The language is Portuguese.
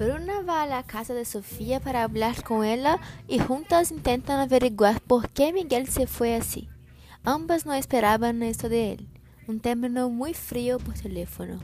Bruna vai à casa de Sofia para falar com ela e juntas tentam averiguar por que Miguel se foi assim. Ambas não esperavam isso de ele. Um término muito frio por telefone.